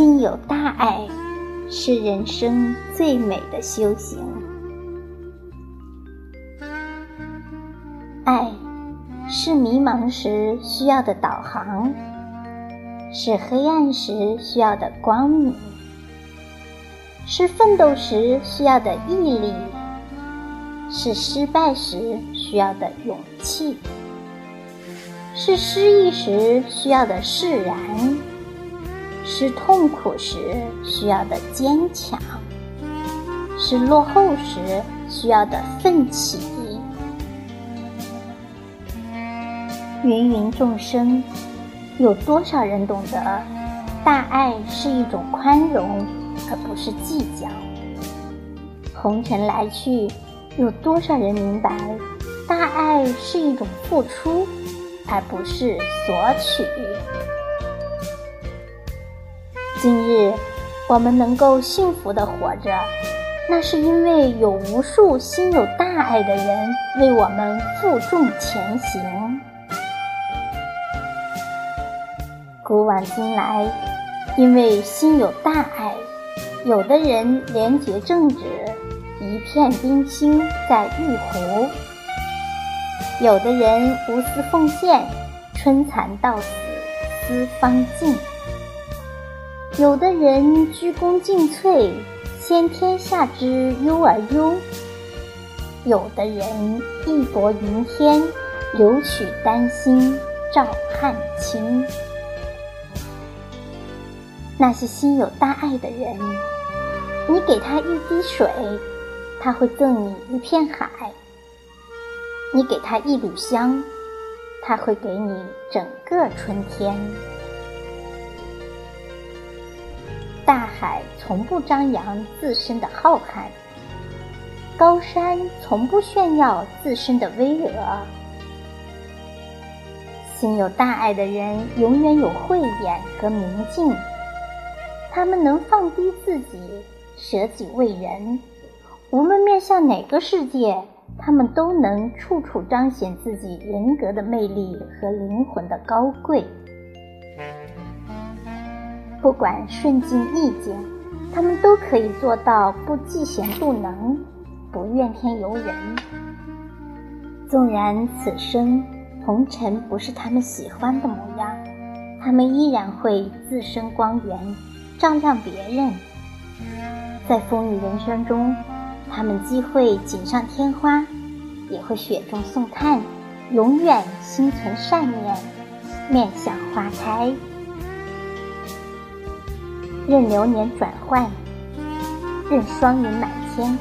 心有大爱，是人生最美的修行。爱，是迷茫时需要的导航，是黑暗时需要的光明，是奋斗时需要的毅力，是失败时需要的勇气。是失意时需要的释然，是痛苦时需要的坚强，是落后时需要的奋起。芸芸众生，有多少人懂得大爱是一种宽容，而不是计较？红尘来去，有多少人明白大爱是一种付出？而不是索取。今日我们能够幸福的活着，那是因为有无数心有大爱的人为我们负重前行。古往今来，因为心有大爱，有的人廉洁正直，一片冰心在玉壶。有的人无私奉献，春蚕到死丝方尽；有的人鞠躬尽瘁，先天下之忧而忧；有的人义薄云天，留取丹心照汗青。那些心有大爱的人，你给他一滴水，他会赠你一片海。你给他一缕香，他会给你整个春天。海从不张扬自身的浩瀚，高山从不炫耀自身的巍峨。心有大爱的人，永远有慧眼和明镜，他们能放低自己，舍己为人，无论面向哪个世界。他们都能处处彰显自己人格的魅力和灵魂的高贵。不管顺境逆境，他们都可以做到不嫉贤妒能，不怨天尤人。纵然此生红尘不是他们喜欢的模样，他们依然会自身光源，照亮别人。在风雨人生中。他们既会锦上添花，也会雪中送炭，永远心存善念，面向花开。任流年转换，任霜云满天，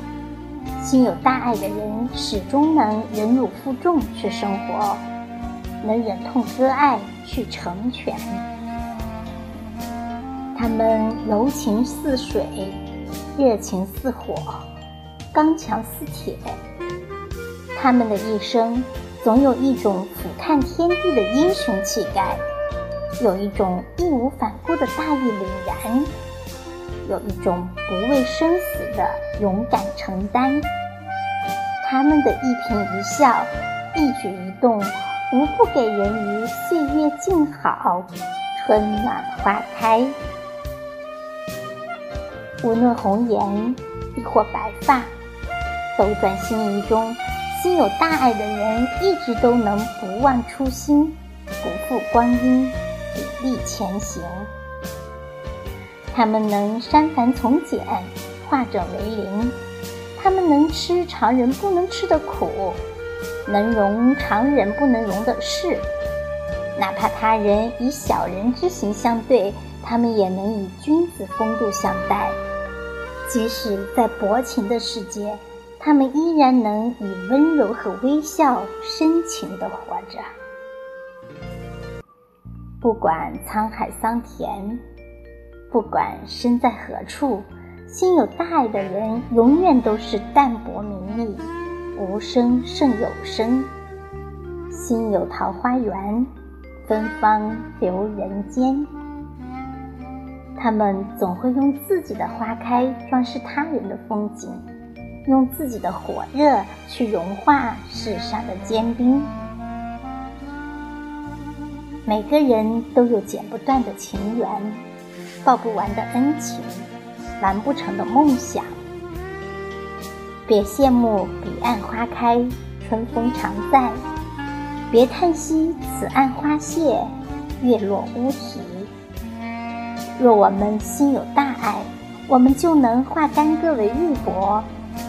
心有大爱的人始终能忍辱负重去生活，能忍痛割爱去成全。他们柔情似水，热情似火。刚强似铁，他们的一生总有一种俯瞰天地的英雄气概，有一种义无反顾的大义凛然，有一种不畏生死的勇敢承担。他们的一颦一笑、一举一动，无不给人于岁月静好、春暖花开。无论红颜亦或白发。斗转星移中，心有大爱的人一直都能不忘初心，不负光阴，力前行。他们能删繁从简，化整为零；他们能吃常人不能吃的苦，能容常人不能容的事。哪怕他人以小人之行相对，他们也能以君子风度相待。即使在薄情的世界。他们依然能以温柔和微笑深情的活着，不管沧海桑田，不管身在何处，心有大爱的人永远都是淡泊名利，无声胜有声。心有桃花源，芬芳留人间。他们总会用自己的花开装饰他人的风景。用自己的火热去融化世上的坚冰。每个人都有剪不断的情缘，报不完的恩情，完不成的梦想。别羡慕彼岸花开，春风常在；别叹息此岸花谢，月落乌啼。若我们心有大爱，我们就能化干戈为玉帛，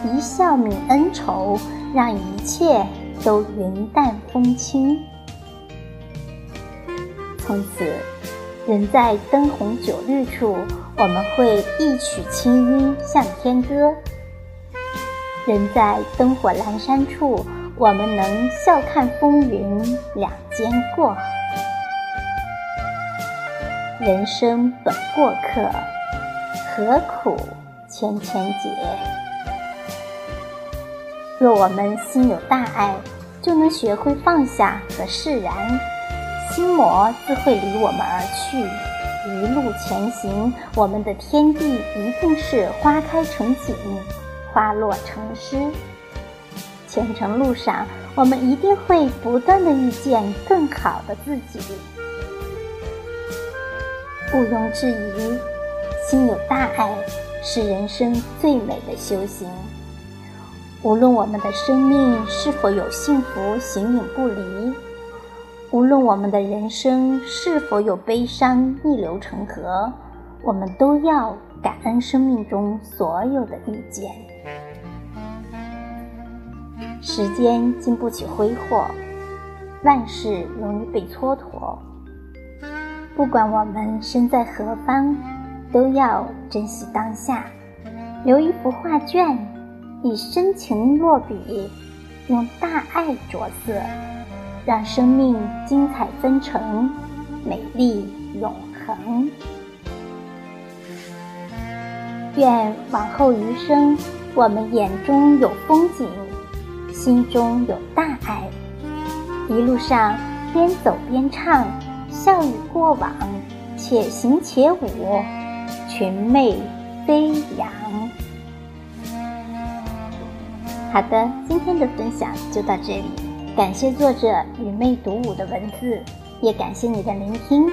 一笑泯恩仇，让一切都云淡风轻。从此，人在灯红酒绿处，我们会一曲清音向天歌；人在灯火阑珊处，我们能笑看风云两肩过。人生本过客，何苦千千结？若我们心有大爱，就能学会放下和释然。心魔自会离我们而去，一路前行，我们的天地一定是花开成景，花落成诗。前程路上，我们一定会不断的遇见更好的自己。毋庸置疑，心有大爱是人生最美的修行。无论我们的生命是否有幸福形影不离。无论我们的人生是否有悲伤逆流成河，我们都要感恩生命中所有的遇见。时间经不起挥霍，万事容易被蹉跎。不管我们身在何方，都要珍惜当下，留一幅画卷，以深情落笔，用大爱着色。让生命精彩纷呈，美丽永恒。愿往后余生，我们眼中有风景，心中有大爱，一路上边走边唱，笑语过往，且行且舞，群魅飞扬。好的，今天的分享就到这里。感谢作者愚昧独舞的文字，也感谢你的聆听。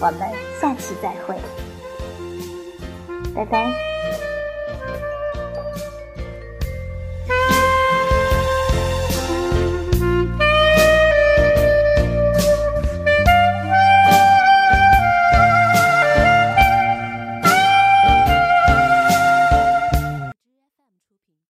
我们下期再会，拜拜。